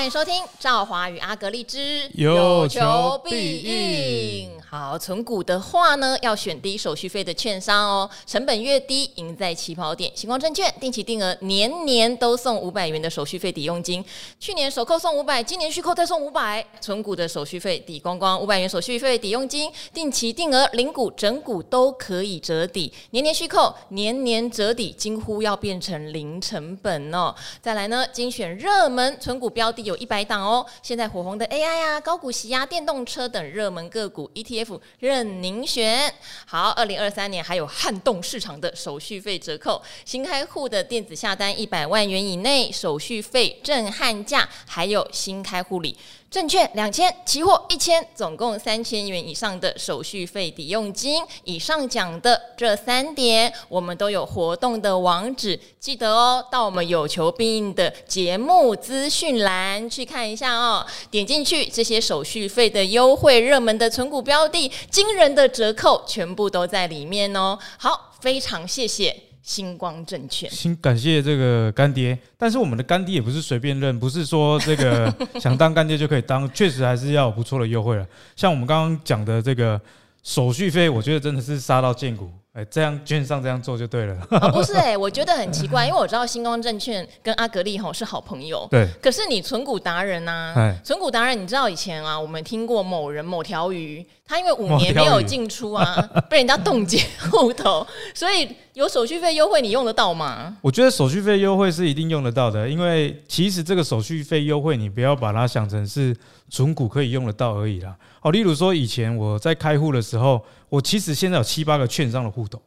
欢迎收听《赵华与阿格丽之有求必应》。好，存股的话呢，要选低手续费的券商哦，成本越低，赢在起跑点。星光证券定期定额，年年都送五百元的手续费抵用金，去年首扣送五百，今年续扣再送五百，存股的手续费抵光光，五百元手续费抵用金，定期定额，零股整股都可以折抵，年年续扣，年年折抵，几乎要变成零成本哦。再来呢，精选热门存股标的有一百档哦，现在火红的 AI 啊，高股息啊，电动车等热门个股 ETF。任您选。好，二零二三年还有撼动市场的手续费折扣，新开户的电子下单一百万元以内，手续费震撼价，还有新开户礼。证券两千，期货一千，总共三千元以上的手续费抵用金。以上讲的这三点，我们都有活动的网址，记得哦，到我们有求必应的节目资讯栏去看一下哦。点进去，这些手续费的优惠、热门的存股标的、惊人的折扣，全部都在里面哦。好，非常谢谢。新光证券，新感谢这个干爹，但是我们的干爹也不是随便认，不是说这个 想当干爹就可以当，确实还是要有不错的优惠了。像我们刚刚讲的这个手续费，我觉得真的是杀到见骨。哎，这样券商这样做就对了。哦、不是哎、欸，我觉得很奇怪，因为我知道星光证券跟阿格力吼是好朋友。对。可是你存股达人呐、啊，存股达人，你知道以前啊，我们听过某人某条鱼，他因为五年没有进出啊，被人家冻结户头，所以有手续费优惠，你用得到吗？我觉得手续费优惠是一定用得到的，因为其实这个手续费优惠，你不要把它想成是存股可以用得到而已啦。好，例如说以前我在开户的时候。我其实现在有七八个券商的户头，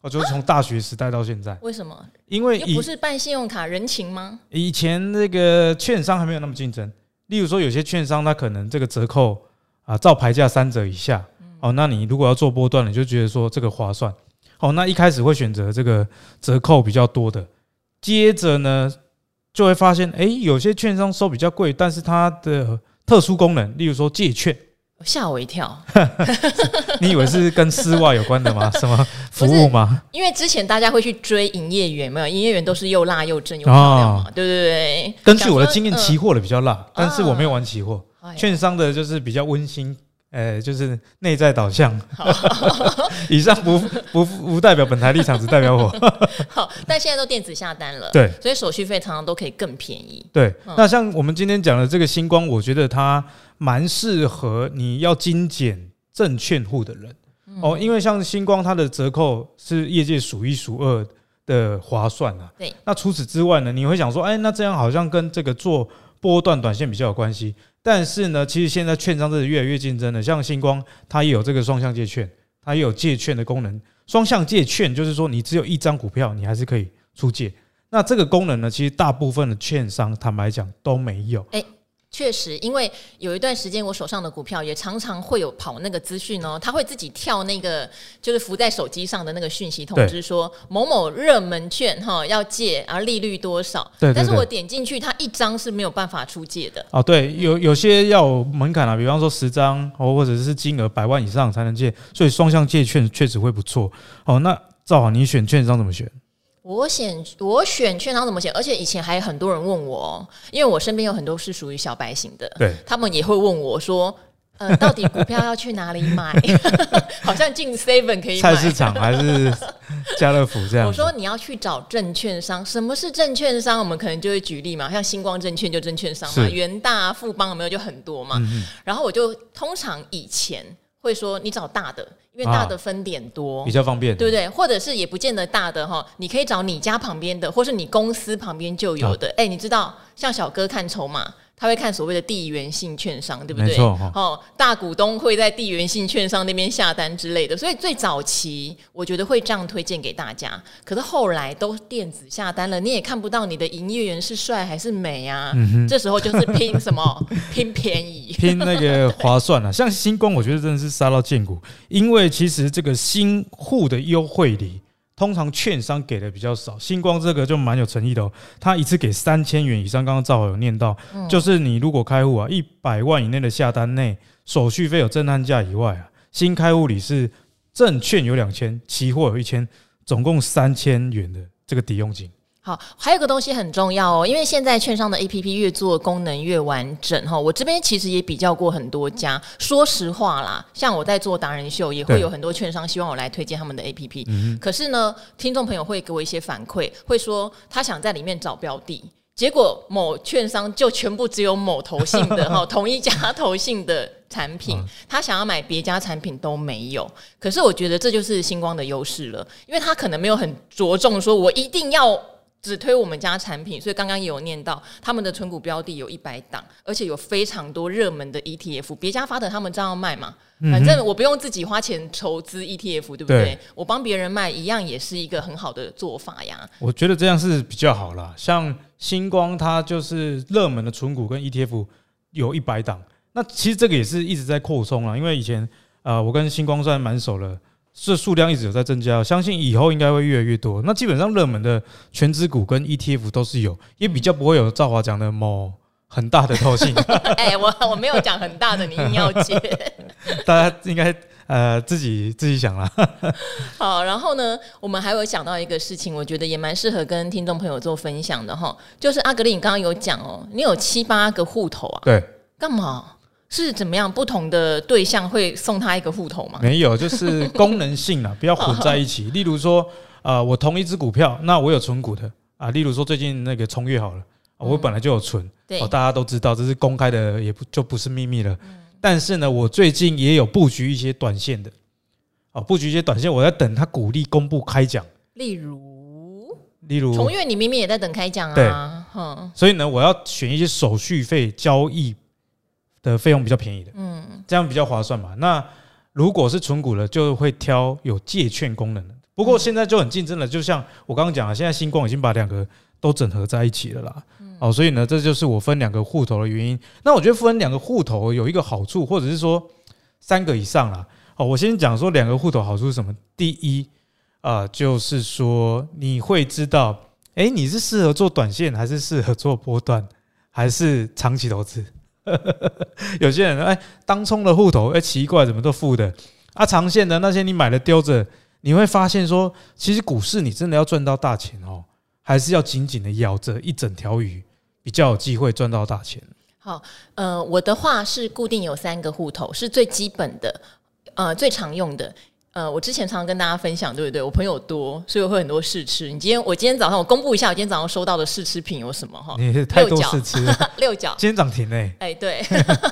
我就是从大学时代到现在。为什么？因为又不是办信用卡人情吗？以前那个券商还没有那么竞争。例如说，有些券商它可能这个折扣啊，照牌价三折以下，哦，那你如果要做波段，你就觉得说这个划算。哦，那一开始会选择这个折扣比较多的，接着呢就会发现，哎，有些券商收比较贵，但是它的特殊功能，例如说借券。吓我一跳！你以为是跟丝袜有关的吗？什么服务吗？因为之前大家会去追营业员，没有营业员都是又辣又正又漂亮嘛，对不对？根据我的经验，期货的比较辣，但是我没有玩期货。券商的就是比较温馨，呃，就是内在导向。以上不不不代表本台立场，只代表我。好，但现在都电子下单了，对，所以手续费常常都可以更便宜。对，那像我们今天讲的这个星光，我觉得它。蛮适合你要精简证券户的人哦，因为像星光它的折扣是业界数一数二的划算啊。对，那除此之外呢，你会想说，哎，那这样好像跟这个做波段短线比较有关系。但是呢，其实现在券商真的越来越竞争了，像星光它也有这个双向借券，它也有借券的功能。双向借券就是说，你只有一张股票，你还是可以出借。那这个功能呢，其实大部分的券商坦白讲都没有。欸确实，因为有一段时间我手上的股票也常常会有跑那个资讯哦，它会自己跳那个就是浮在手机上的那个讯息通知说某某热门券哈要借，而利率多少？对，但是我点进去，它一张是没有办法出借的。哦，对，有有些要有门槛啊，比方说十张哦，或者是金额百万以上才能借，所以双向借券确实会不错。哦，那赵好，你选券商怎么选？我选我选券商怎么选？而且以前还有很多人问我，因为我身边有很多是属于小白型的，对，他们也会问我说，呃，到底股票要去哪里买？好像进 Seven 可以买，菜市场还是家乐福这样？我说你要去找证券商，什么是证券商？我们可能就会举例嘛，像星光证券就证券商嘛，元大、富邦有没有就很多嘛？然后我就通常以前会说你找大的。因为大的分点多，比较方便，对不对？或者是也不见得大的哈，你可以找你家旁边的，或是你公司旁边就有的。哎，你知道，像小哥看筹码。他会看所谓的地缘性券商，对不对？哦，大股东会在地缘性券商那边下单之类的，所以最早期我觉得会这样推荐给大家。可是后来都电子下单了，你也看不到你的营业员是帅还是美啊。嗯，这时候就是拼什么？拼便宜，拼那个划算啊。像新光，我觉得真的是杀到见骨，因为其实这个新户的优惠里。通常券商给的比较少，星光这个就蛮有诚意的哦。他一次给三千元以上，刚刚赵好有念到，就是你如果开户啊，一百万以内的下单内，手续费有震撼价以外啊，新开户里是证券有两千，期货有一千，总共三千元的这个抵用金。好，还有个东西很重要哦，因为现在券商的 APP 越做功能越完整哈。我这边其实也比较过很多家，说实话啦，像我在做达人秀，也会有很多券商希望我来推荐他们的 APP。嗯。可是呢，听众朋友会给我一些反馈，会说他想在里面找标的，结果某券商就全部只有某投信的哈，同一家投信的产品，他想要买别家产品都没有。可是我觉得这就是星光的优势了，因为他可能没有很着重说，我一定要。只推我们家产品，所以刚刚也有念到他们的存股标的有一百档，而且有非常多热门的 ETF，别家发的他们照样卖嘛。反正我不用自己花钱筹资 ETF，对不对？对，我帮别人卖一样也是一个很好的做法呀。我觉得这样是比较好啦。像星光，它就是热门的存股跟 ETF 有一百档，那其实这个也是一直在扩充啊。因为以前呃，我跟星光算蛮熟了。这数量一直有在增加，相信以后应该会越来越多。那基本上热门的权值股跟 ETF 都是有，也比较不会有赵华讲的某很大的投信。哎，我我没有讲很大的，你硬要接。大家应该呃自己自己想啦。好，然后呢，我们还有想到一个事情，我觉得也蛮适合跟听众朋友做分享的哈，就是阿格力，你刚刚有讲哦，你有七八个户头啊？对，干嘛？是怎么样？不同的对象会送他一个户头吗？没有，就是功能性啊，不要混在一起。例如说，呃，我同一只股票，那我有存股的啊。例如说，最近那个冲越好了，我本来就有存，哦，大家都知道，这是公开的，也不就不是秘密了。但是呢，我最近也有布局一些短线的，哦，布局一些短线，我在等他股利公布开奖。例如，例如冲越，你明明也在等开奖啊。对，所以呢，我要选一些手续费交易。的费用比较便宜的，嗯，这样比较划算嘛。那如果是纯股的，就会挑有借券功能的。不过现在就很竞争了，就像我刚刚讲了，现在星光已经把两个都整合在一起了啦。哦，所以呢，这就是我分两个户头的原因。那我觉得分两个户头有一个好处，或者是说三个以上啦。哦，我先讲说两个户头好处是什么？第一啊，就是说你会知道，哎，你是适合做短线，还是适合做波段，还是长期投资？有些人哎，当冲的户头哎，奇怪，怎么都负的啊？长线的那些你买了丢着，你会发现说，其实股市你真的要赚到大钱哦，还是要紧紧的咬着一整条鱼，比较有机会赚到大钱。好，呃，我的话是固定有三个户头，是最基本的，呃，最常用的。呃，我之前常常跟大家分享，对不对？我朋友多，所以我会很多试吃。你今天，我今天早上我公布一下，我今天早上收到的试吃品有什么哈？你太多试吃了，六角，今天涨停嘞！哎，对。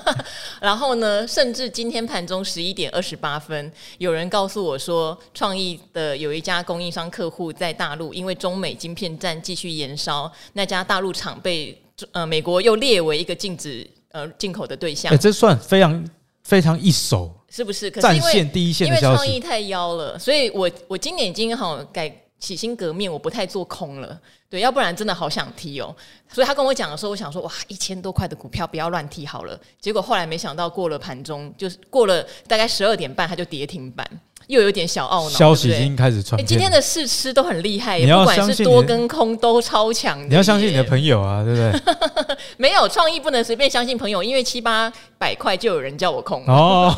然后呢，甚至今天盘中十一点二十八分，有人告诉我说，创意的有一家供应商客户在大陆，因为中美晶片战继续延烧，那家大陆厂被呃美国又列为一个禁止呃进口的对象。哎，这算非常非常一手。是不是？可是因为线第一线的，因为创意太妖了，所以我我今年已经好改起心革面，我不太做空了。对，要不然真的好想踢哦。所以他跟我讲的时候，我想说哇，一千多块的股票不要乱踢好了。结果后来没想到过了盘中，就是过了大概十二点半，它就跌停板。又有点小懊恼，消息已经开始传。今天的试吃都很厉害，不管是多跟空都超强。你要相信你的朋友啊，对不对？没有创意不能随便相信朋友，因为七八百块就有人叫我空哦。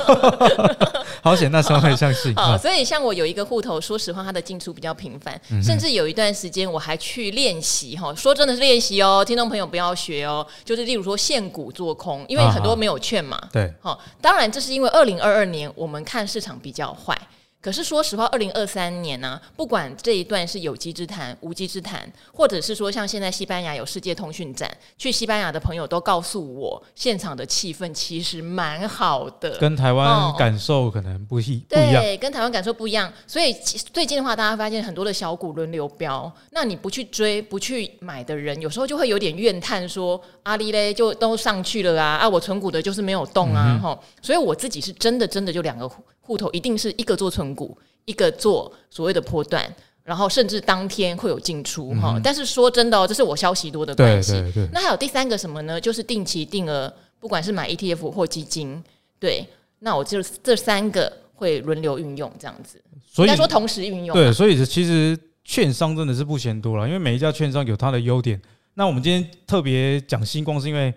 好险，那时候可以相信。好，所以像我有一个户头，说实话，它的进出比较频繁，甚至有一段时间我还去练习哈。说真的是练习哦，听众朋友不要学哦。就是例如说现股做空，因为很多没有券嘛。对，好，当然这是因为二零二二年我们看市场比较坏。可是说实话，二零二三年呢、啊，不管这一段是有机之谈、无机之谈，或者是说像现在西班牙有世界通讯展，去西班牙的朋友都告诉我，现场的气氛其实蛮好的，跟台湾感受可能不一、哦、不一样。对，跟台湾感受不一样。所以最近的话，大家发现很多的小股轮流飙，那你不去追、不去买的人，有时候就会有点怨叹说：“阿里嘞，就都上去了啊，啊，我存股的就是没有动啊。嗯”哈，所以我自己是真的真的就两个。户头一定是一个做存股，一个做所谓的波段，然后甚至当天会有进出哈、嗯。但是说真的哦，这是我消息多的关系。对对对。那还有第三个什么呢？就是定期定额，不管是买 ETF 或基金，对。那我就这三个会轮流运用，这样子。所以应该说同时运用。对，所以其实券商真的是不嫌多了，因为每一家券商有它的优点。那我们今天特别讲星光，是因为。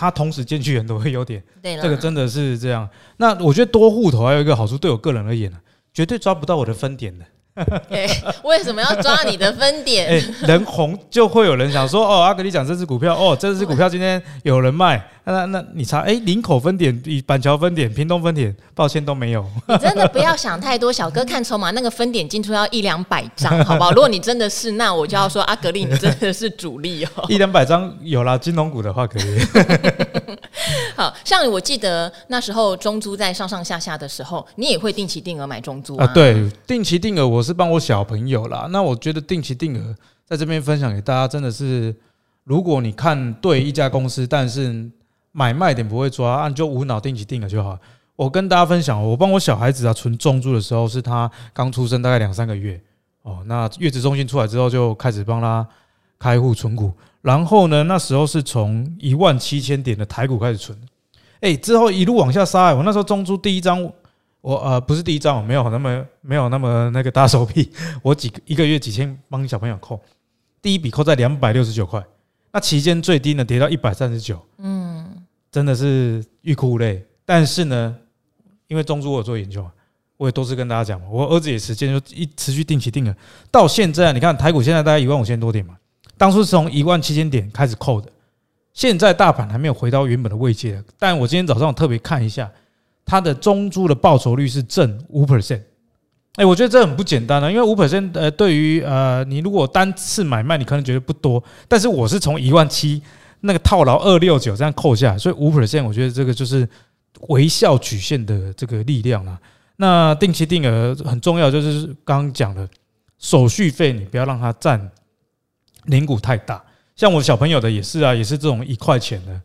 它同时兼具很多优点，对，这个真的是这样。那我觉得多户头还有一个好处，对我个人而言呢，绝对抓不到我的分点的。哎，为什么要抓你的分点？哎，人红就会有人想说哦，阿格力讲这支股票哦，这支股票今天有人卖，那那你查哎，林口分点、板桥分点、屏东分点，抱歉都没有。你真的不要想太多，小哥看筹码，那个分点进出要一两百张，好不好？如果你真的是，那我就要说阿格力，你真的是主力哦。一两百张有啦，金融股的话可以。好像我记得那时候中租在上上下下的时候，你也会定期定额买中租啊？对，定期定额我是帮我小朋友啦。那我觉得定期定额在这边分享给大家，真的是如果你看对一家公司，但是买卖点不会抓，按就无脑定期定额就好。我跟大家分享，我帮我小孩子啊存中租的时候，是他刚出生大概两三个月哦。那月子中心出来之后，就开始帮他开户存股。然后呢，那时候是从一万七千点的台股开始存，哎，之后一路往下杀。我那时候中珠第一张，我呃不是第一张，我没有那么没有那么那个大手笔，我几个一个月几千帮小朋友扣，第一笔扣在两百六十九块，那期间最低呢跌到一百三十九，嗯，真的是欲哭无泪。但是呢，因为中珠我有做研究啊，我也多次跟大家讲，我儿子也时间就一持续定期定额，到现在你看台股现在大概一万五千多点嘛。当初是从一万七千点开始扣的，现在大盘还没有回到原本的位阶，但我今天早上特别看一下，它的中珠的报酬率是正五 percent，哎，我觉得这很不简单啊，因为五 percent 呃，对于呃你如果单次买卖你可能觉得不多，但是我是从一万七那个套牢二六九这样扣下，所以五 percent 我觉得这个就是微笑曲线的这个力量啊。那定期定额很重要，就是刚刚讲的手续费，你不要让它占。零股太大，像我小朋友的也是啊，也是这种一块钱的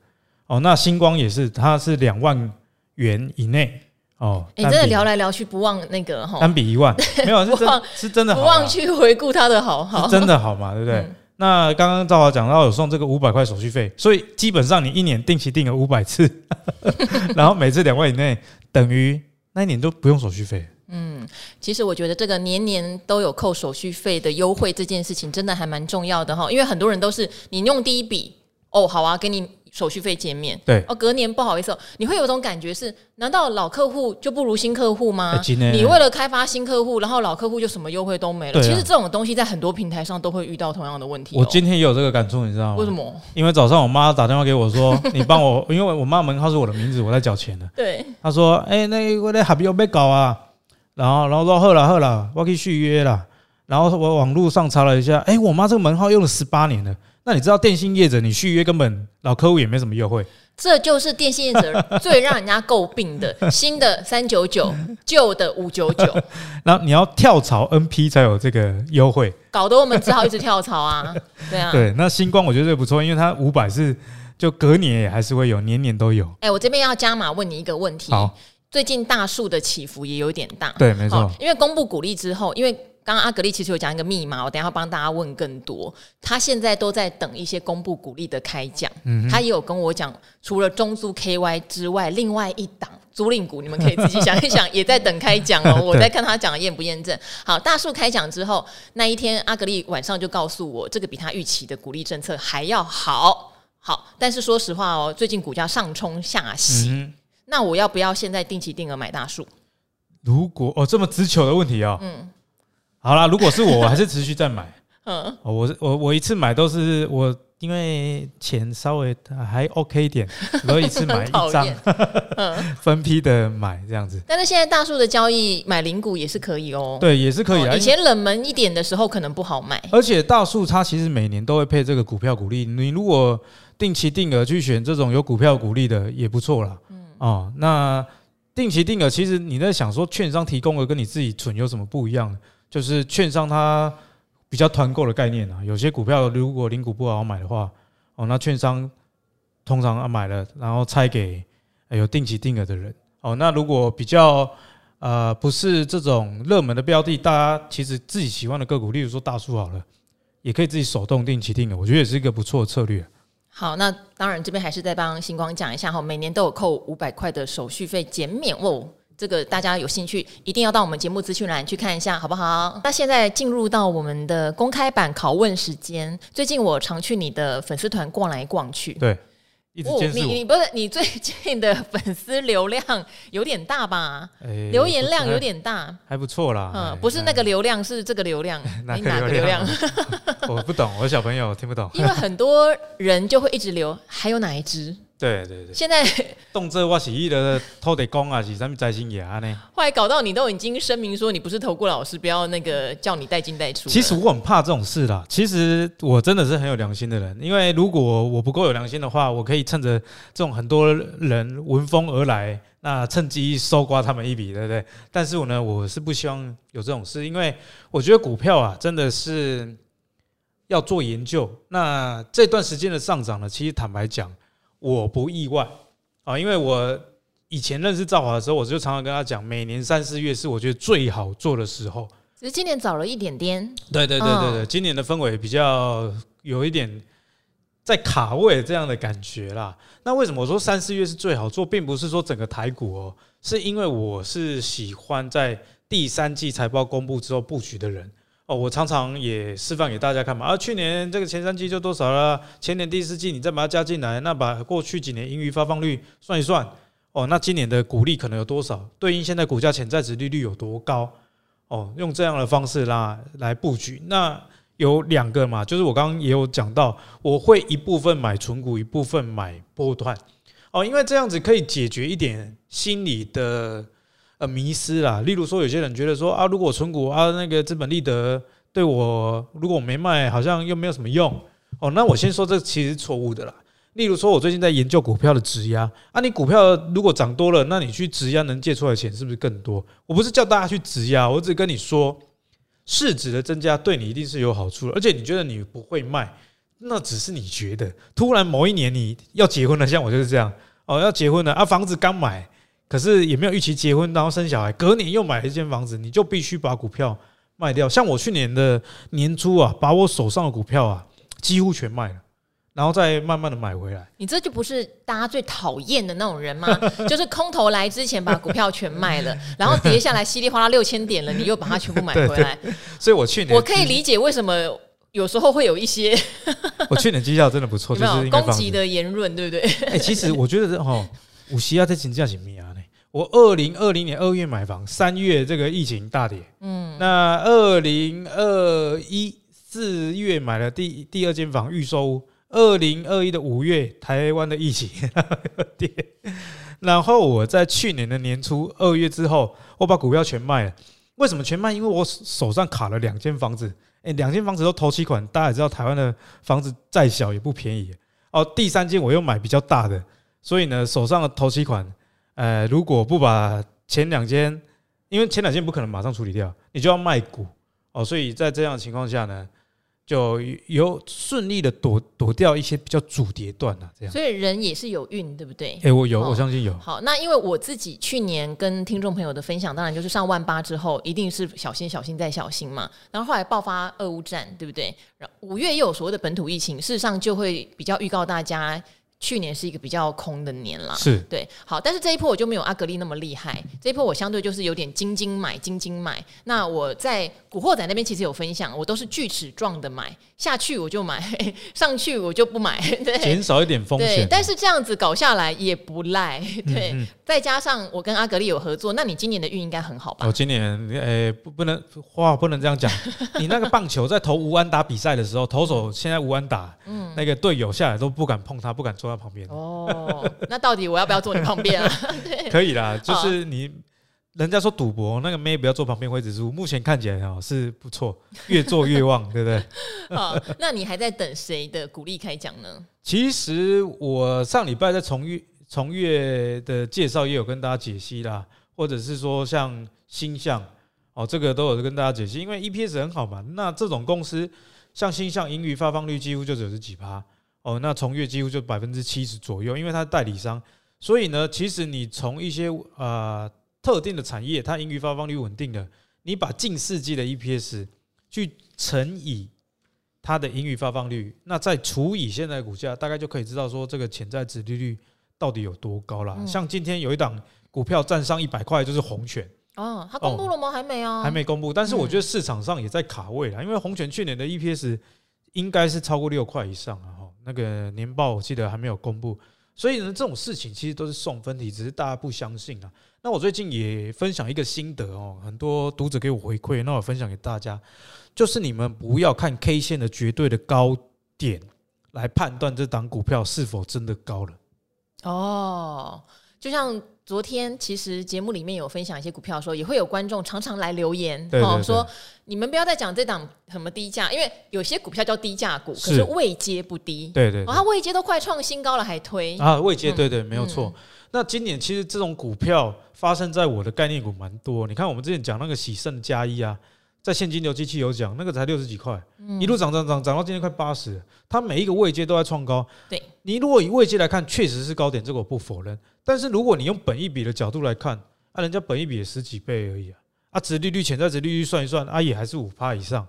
哦。那星光也是，它是两万元以内哦。你、欸、真的聊来聊去不忘那个哈，单笔一万 没有是真是真的好，不忘去回顾他的好好，真的好嘛，对不对？嗯、那刚刚赵华讲到有送这个五百块手续费，所以基本上你一年定期定额五百次，然后每次两万以内，等于那一年都不用手续费。嗯，其实我觉得这个年年都有扣手续费的优惠这件事情，真的还蛮重要的哈。因为很多人都是你用第一笔哦，好啊，给你手续费减免，对，哦，隔年不好意思哦，你会有种感觉是，难道老客户就不如新客户吗？你为了开发新客户，然后老客户就什么优惠都没了。其实这种东西在很多平台上都会遇到同样的问题。我今天也有这个感触，你知道吗？为什么？因为早上我妈打电话给我说，你帮我，因为我妈门号是我的名字，我在缴钱的。对，她说，哎，那我那还没有被搞啊。然后，然后说好了好了，我可以续约了。然后我网络上查了一下，哎，我妈这个门号用了十八年了。那你知道电信业者，你续约根本老客户也没什么优惠。这就是电信业者 最让人家诟病的，新的三九九，旧的五九九。然后你要跳槽 NP 才有这个优惠，搞得我们只好一直跳槽啊。对啊，对，那星光我觉得这不错，因为它五百是就隔年也还是会有，年年都有。哎，我这边要加码问你一个问题。好。最近大树的起伏也有点大，对，没错。因为公布股利之后，因为刚刚阿格力其实有讲一个密码，我等一下帮大家问更多。他现在都在等一些公布股利的开奖，嗯，他也有跟我讲，除了中租 KY 之外，另外一档租赁股，你们可以自己想一想，也在等开奖哦。我在看他讲的验不验证。好，大树开奖之后那一天，阿格力晚上就告诉我，这个比他预期的股利政策还要好，好。但是说实话哦，最近股价上冲下洗。嗯那我要不要现在定期定额买大树？如果哦这么直球的问题哦，嗯，好啦，如果是我，我还是持续再买。嗯，我我我一次买都是我因为钱稍微还 OK 一点，我一次买一张，嗯，分批的买这样子。但是现在大树的交易买零股也是可以哦，对，也是可以啊。以前冷门一点的时候可能不好买，而且大树它其实每年都会配这个股票股利，你如果定期定额去选这种有股票股利的也不错啦。哦，那定期定额其实你在想说，券商提供的跟你自己存有什么不一样？就是券商它比较团购的概念啊，有些股票如果零股不好买的话，哦，那券商通常啊买了，然后拆给有定期定额的人。哦，那如果比较呃不是这种热门的标的，大家其实自己喜欢的个股，例如说大树好了，也可以自己手动定期定额，我觉得也是一个不错的策略。好，那当然这边还是再帮星光讲一下哈，每年都有扣五百块的手续费减免哦，这个大家有兴趣一定要到我们节目资讯栏去看一下，好不好？那现在进入到我们的公开版拷问时间，最近我常去你的粉丝团逛来逛去，对，一直监视我。你你不是 你最近的粉丝流量有点大吧？欸、留言量有点大，还不错啦。嗯，不是那个流量，是这个流量。哪个流量？我不懂，我小朋友听不懂。因为很多人就会一直留，还有哪一支？对对对，现在 动辄我是伊的偷得工啊，是什么摘星爷呢？后来搞到你都已经声明说你不是投顾老师，不要那个叫你带进带出。其实我很怕这种事啦。其实我真的是很有良心的人，因为如果我不够有良心的话，我可以趁着这种很多人闻风而来，那趁机收刮他们一笔，对不对？但是我呢，我是不希望有这种事，因为我觉得股票啊，真的是要做研究。那这段时间的上涨呢，其实坦白讲。我不意外啊，因为我以前认识赵华的时候，我就常常跟他讲，每年三四月是我觉得最好做的时候。只是今年早了一点点。对对对对对，今年的氛围比较有一点在卡位这样的感觉啦。那为什么我说三四月是最好做，并不是说整个台股哦，是因为我是喜欢在第三季财报公布之后布局的人。哦，我常常也示范给大家看嘛。啊，去年这个前三季就多少了？前年第四季你再把它加进来，那把过去几年盈余发放率算一算，哦，那今年的股利可能有多少？对应现在股价潜在值利率有多高？哦，用这样的方式啦来布局。那有两个嘛，就是我刚刚也有讲到，我会一部分买存股，一部分买波段。哦，因为这样子可以解决一点心理的。呃，迷失啦。例如说，有些人觉得说啊，如果存股啊，那个资本利得对我，如果我没卖，好像又没有什么用哦。那我先说，这其实是错误的啦。例如说，我最近在研究股票的质押啊，你股票如果涨多了，那你去质押能借出来钱是不是更多？我不是叫大家去质押，我只跟你说，市值的增加对你一定是有好处的。而且你觉得你不会卖，那只是你觉得。突然某一年你要结婚了，像我就是这样哦，要结婚了啊，房子刚买。可是也没有预期结婚，然后生小孩，隔年又买了一间房子，你就必须把股票卖掉。像我去年的年初啊，把我手上的股票啊几乎全卖了，然后再慢慢的买回来。你这就不是大家最讨厌的那种人吗？就是空头来之前把股票全卖了，然后跌下来稀里哗啦六千点了，你又把它全部买回来。所以我去年我可以理解为什么有时候会有一些 我去年绩效真的不错，就是攻击的言论，对不对？哎，其实我觉得哦，五十啊，在金价前面啊。我二零二零年二月买房，三月这个疫情大跌，嗯，那二零二一四月买了第第二间房预售屋，二零二一的五月台湾的疫情跌，然后我在去年的年初二月之后，我把股票全卖了。为什么全卖？因为我手上卡了两间房子，诶，两间房子都头期款，大家也知道台湾的房子再小也不便宜哦。第三间我又买比较大的，所以呢，手上的头期款。呃，如果不把前两间，因为前两间不可能马上处理掉，你就要卖股哦，所以在这样的情况下呢，就有顺利的躲躲掉一些比较主跌段啊，这样。所以人也是有运，对不对？哎，我有，我相信有。好，那因为我自己去年跟听众朋友的分享，当然就是上万八之后，一定是小心、小心再小心嘛。然后后来爆发俄乌战，对不对？然后五月又有所谓的本土疫情，事实上就会比较预告大家。去年是一个比较空的年啦，是对，好，但是这一波我就没有阿格力那么厉害，这一波我相对就是有点金金买，金金买。那我在古惑仔那边其实有分享，我都是锯齿状的买下去我就买，上去我就不买，对，减少一点风险。但是这样子搞下来也不赖，对。嗯嗯，再加上我跟阿格力有合作，那你今年的运应该很好吧？我今年诶不不能话不能这样讲，你那个棒球在投无安打比赛的时候，投手现在无安打，嗯，那个队友下来都不敢碰他，不敢坐他。旁边哦，那到底我要不要坐你旁边啊？可以啦，就是你，人家说赌博那个妹不要坐旁边会指数，目前看起来哦是不错，越做越旺，对不对？好，那你还在等谁的股利开奖呢？其实我上礼拜在从月从月的介绍也有跟大家解析啦，或者是说像星象哦，这个都有跟大家解析，因为 EPS 很好嘛，那这种公司像星象盈余发放率几乎就只有十几趴。哦，那从月几乎就百分之七十左右，因为它是代理商，所以呢，其实你从一些呃特定的产业，它盈余发放率稳定的，你把近世纪的 EPS 去乘以它的盈余发放率，那再除以现在的股价，大概就可以知道说这个潜在值利率到底有多高啦。嗯、像今天有一档股票站上一百块，就是红泉。哦，它公布了吗？哦、还没啊，还没公布。但是我觉得市场上也在卡位了，因为红泉去年的 EPS 应该是超过六块以上啊。哈那个年报我记得还没有公布，所以呢，这种事情其实都是送分题，只是大家不相信啊。那我最近也分享一个心得哦，很多读者给我回馈，那我分享给大家，就是你们不要看 K 线的绝对的高点来判断这档股票是否真的高了。哦，就像。昨天其实节目里面有分享一些股票的时候，也会有观众常常来留言，哦，对对对说你们不要再讲这档什么低价，因为有些股票叫低价股，是可是位阶不低，对对，对，哦，它位阶都快创新高了还推啊，位阶对对，对没有错。嗯、那今年其实这种股票发生在我的概念股蛮多，你看我们之前讲那个喜盛加一啊。在现金流机器有讲，那个才六十几块，嗯、一路涨涨涨涨到今天快八十，它每一个位阶都在创高。对，你如果以位阶来看，确实是高点，这个我不否认。但是如果你用本一比的角度来看，啊，人家本一比也十几倍而已啊，啊，殖利率、潜在值利率算一算，啊，也还是五趴以上。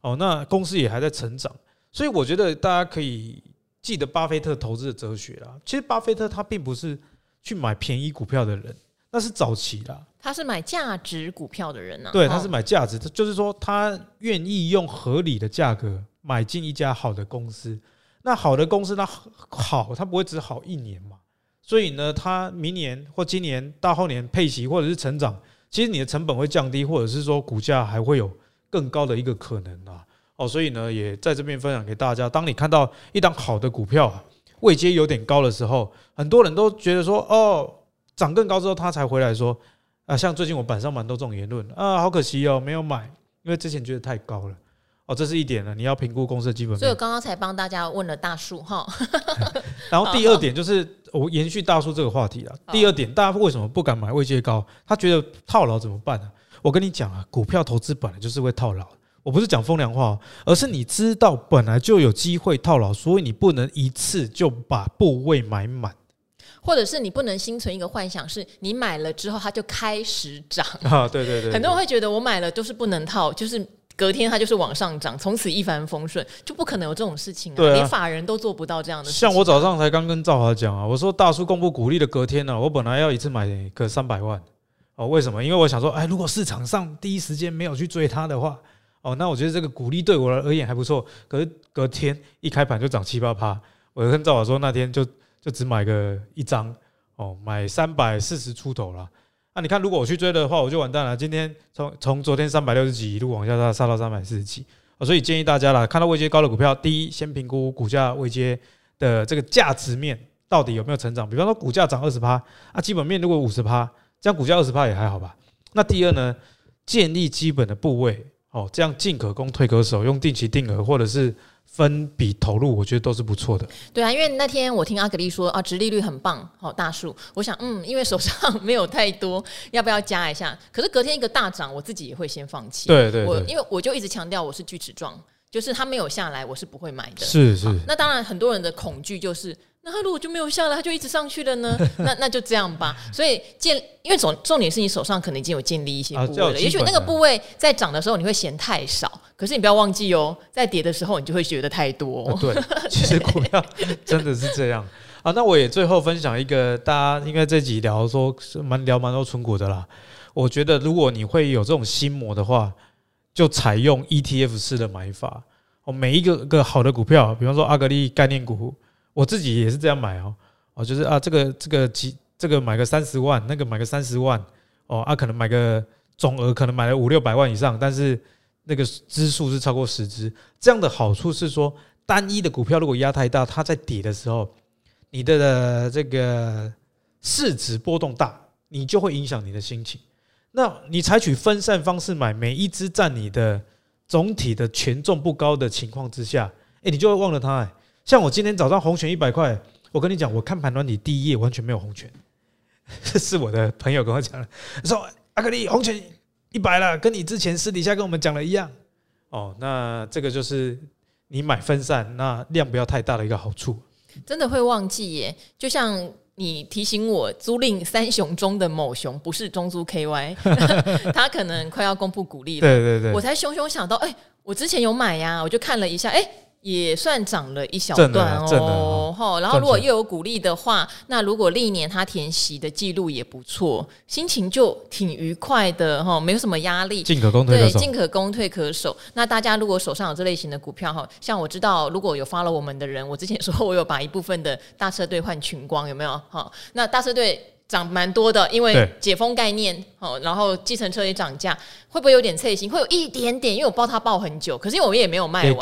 哦，那公司也还在成长，所以我觉得大家可以记得巴菲特投资的哲学啦。其实巴菲特他并不是去买便宜股票的人。那是早期啦，他是买价值股票的人呢、啊。对，他是买价值，哦、就是说他愿意用合理的价格买进一家好的公司。那好的公司，它好，它不会只好一年嘛。所以呢，它明年或今年到后年配息或者是成长，其实你的成本会降低，或者是说股价还会有更高的一个可能啊。哦，所以呢，也在这边分享给大家。当你看到一档好的股票啊位阶有点高的时候，很多人都觉得说，哦。涨更高之后，他才回来说啊，像最近我板上蛮多这种言论啊，好可惜哦，没有买，因为之前觉得太高了哦，这是一点呢，你要评估公司的基本面。所以我刚刚才帮大家问了大树哈，然后第二点就是我延续大树这个话题了。第二点，大家为什么不敢买位阶高？他觉得套牢怎么办呢？我跟你讲啊，股票投资本来就是会套牢，我不是讲风凉话，而是你知道本来就有机会套牢，所以你不能一次就把部位买满。或者是你不能心存一个幻想，是你买了之后它就开始涨啊！对对对，很多人会觉得我买了都是不能套，就是隔天它就是往上涨，从此一帆风顺，就不可能有这种事情啊！对啊，连法人都做不到这样的事情啊。像我早上才刚跟赵华讲啊，我说大叔公布股利的隔天呢，我本来要一次买个三百万哦，为什么？因为我想说，哎，如果市场上第一时间没有去追它的话，哦，那我觉得这个股利对我而言还不错。可是隔天一开盘就涨七八趴，我就跟赵华说那天就。就只买个一张哦，买三百四十出头了。那你看，如果我去追的话，我就完蛋了。今天从从昨天三百六十几一路往下杀，杀到三百四十几。所以建议大家啦，看到位阶高的股票，第一先评估股价位阶的这个价值面到底有没有成长。比方说股价涨二十趴，啊，基本面如果五十趴，这样股价二十趴也还好吧。那第二呢，建立基本的部位哦，这样进可攻退可守，用定期定额或者是。分比投入，我觉得都是不错的。对啊，因为那天我听阿格丽说啊，直利率很棒，好大树。我想，嗯，因为手上没有太多，要不要加一下？可是隔天一个大涨，我自己也会先放弃。对对对，我因为我就一直强调我是锯齿状，就是它没有下来，我是不会买的。是是。那当然，很多人的恐惧就是。那他如果就没有下来，他就一直上去了呢？那那就这样吧。所以建，因为重重点是你手上可能已经有建立一些部位了。啊、也许那个部位在涨的时候你会嫌太少，可是你不要忘记哦，在跌的时候你就会觉得太多、哦啊。对，其实股票 真的是这样啊。那我也最后分享一个，大家应该这集聊说是蛮聊蛮多存股的啦。我觉得如果你会有这种心魔的话，就采用 ETF 式的买法哦。每一个个好的股票，比方说阿格力概念股。我自己也是这样买哦，哦，就是啊，这个这个几这个买个三十万，那个买个三十万，哦，啊，可能买个总额可能买了五六百万以上，但是那个支数是超过十支，这样的好处是说，单一的股票如果压太大，它在跌的时候，你的这个市值波动大，你就会影响你的心情。那你采取分散方式买，每一只占你的总体的权重不高的情况之下，诶，你就会忘了它，哎。像我今天早上红权一百块，我跟你讲，我看盘软体第一页完全没有红权，这 是我的朋友跟我讲的，说阿格力红权一百了，跟你之前私底下跟我们讲的一样。哦，那这个就是你买分散，那量不要太大的一个好处。真的会忘记耶，就像你提醒我，租赁三雄中的某雄不是中租 KY，他可能快要公布股利了，对对对，我才熊熊想到，哎，我之前有买呀，我就看了一下，哎。也算涨了一小段哦，哦吼，然后如果又有鼓励的话，那如果历年他填息的记录也不错，心情就挺愉快的哈，没有什么压力。进可攻退可对，守。进可攻，退可守。那大家如果手上有这类型的股票哈，像我知道，如果有 follow 我们的人，我之前说我有把一部分的大车队换群光，有没有？哈，那大车队涨蛮多的，因为解封概念，哦，然后计程车也涨价，会不会有点脆心？会有一点点，因为我抱它抱很久，可是因为我也没有卖完。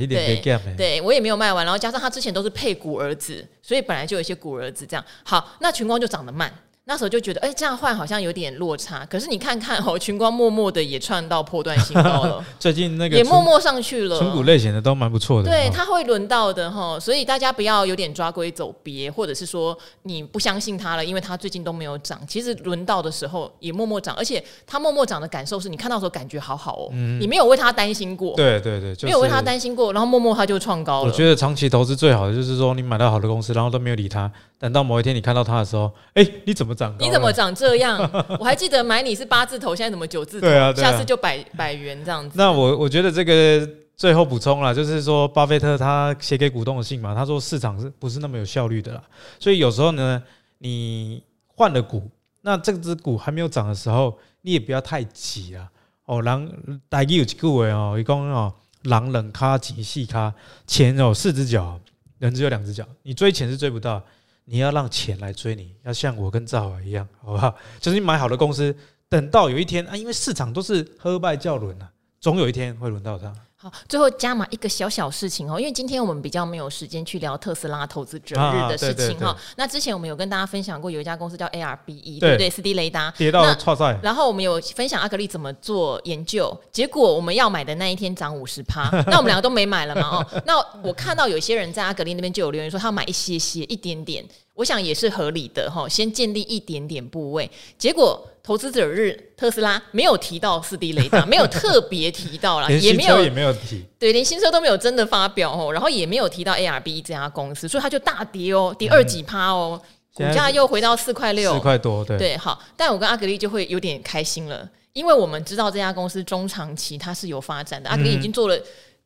一点给 game 对我也没有卖完，然后加上它之前都是配股儿子，所以本来就有一些股儿子这样。好，那群光就涨得慢。那时候就觉得，哎、欸，这样换好像有点落差。可是你看看哦，群光默默的也创到破段新高了，最近那个也默默上去了。纯股类型的都蛮不错的。对，哦、它会轮到的哈，所以大家不要有点抓龟走鳖，或者是说你不相信它了，因为它最近都没有涨。其实轮到的时候也默默涨，而且它默默涨的感受是你看到的时候感觉好好哦，嗯、你没有为它担心过。对对对，就是、没有为它担心过，然后默默它就创高了。我觉得长期投资最好的就是说，你买到好的公司，然后都没有理它。等到某一天你看到它的时候，哎、欸，你怎么涨？你怎么长这样？我还记得买你是八字头，现在怎么九字头？对啊，对啊，下次就百百元这样子。那我我觉得这个最后补充了，就是说巴菲特他写给股东的信嘛，他说市场是不是那么有效率的啦？所以有时候呢，你换了股，那这只股还没有涨的时候，你也不要太急啊。哦，狼大家有一句话哦，一共哦，狼人卡钱细卡，钱哦四只脚，人只有两只脚，你追钱是追不到。你要让钱来追你，要像我跟赵尔一样，好不好？就是你买好的公司，等到有一天啊，因为市场都是喝败叫轮啊，总有一天会轮到他。好，最后加码一个小小事情哦，因为今天我们比较没有时间去聊特斯拉投资者日的事情哈。那之前我们有跟大家分享过，有一家公司叫 ARBE，对不对？四 D 雷达跌到超赛。然后我们有分享阿格力怎么做研究，结果我们要买的那一天涨五十趴，那我们两个都没买了嘛哦。那我看到有些人在阿格力那边就有留言说，他要买一些些一点点。我想也是合理的哈，先建立一点点部位。结果投资者日特斯拉没有提到四 D 雷达，没有特别提到啦，也没有也没有提，对，连新车都没有真的发表哦，然后也没有提到 ARB 这家公司，所以它就大跌哦，跌二几趴哦，股价又回到四块六，四块多，对对，好，但我跟阿格力就会有点开心了，因为我们知道这家公司中长期它是有发展的，阿格力已经做了。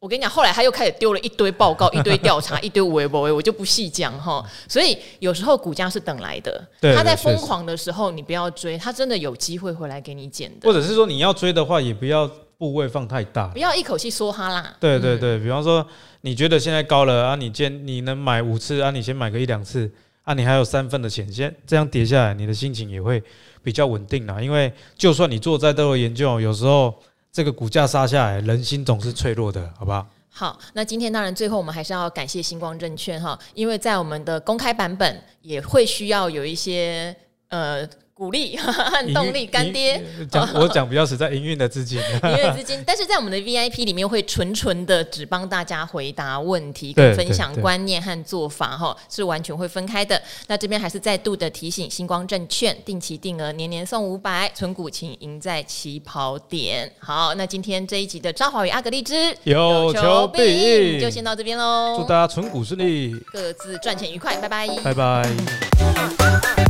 我跟你讲，后来他又开始丢了一堆报告、一堆调查、一堆微博，我就不细讲哈。所以有时候股价是等来的，他在疯狂的时候，你不要追，他真的有机会回来给你捡的。或者是说你要追的话，也不要部位放太大，不要一口气梭哈啦。对对对，比方说你觉得现在高了啊，你先你能买五次啊，你先买个一两次啊，你还有三份的钱，先这样跌下来，你的心情也会比较稳定啦。因为就算你做再多的研究，有时候。这个股价杀下来，人心总是脆弱的，好不好？好，那今天当然最后我们还是要感谢星光证券哈，因为在我们的公开版本也会需要有一些呃。鼓励 和动力，干爹 讲我讲比较实在，营运的资金，营运资金。但是在我们的 VIP 里面，会纯纯的只帮大家回答问题，跟分享观念和做法，哈，是完全会分开的。那这边还是再度的提醒，星光证券定期定额，年年送五百，存股请赢在起跑点。好，那今天这一集的赵华与阿格力之有求必应，就先到这边喽。祝大家存股顺利，各自赚钱愉快，拜拜，拜拜。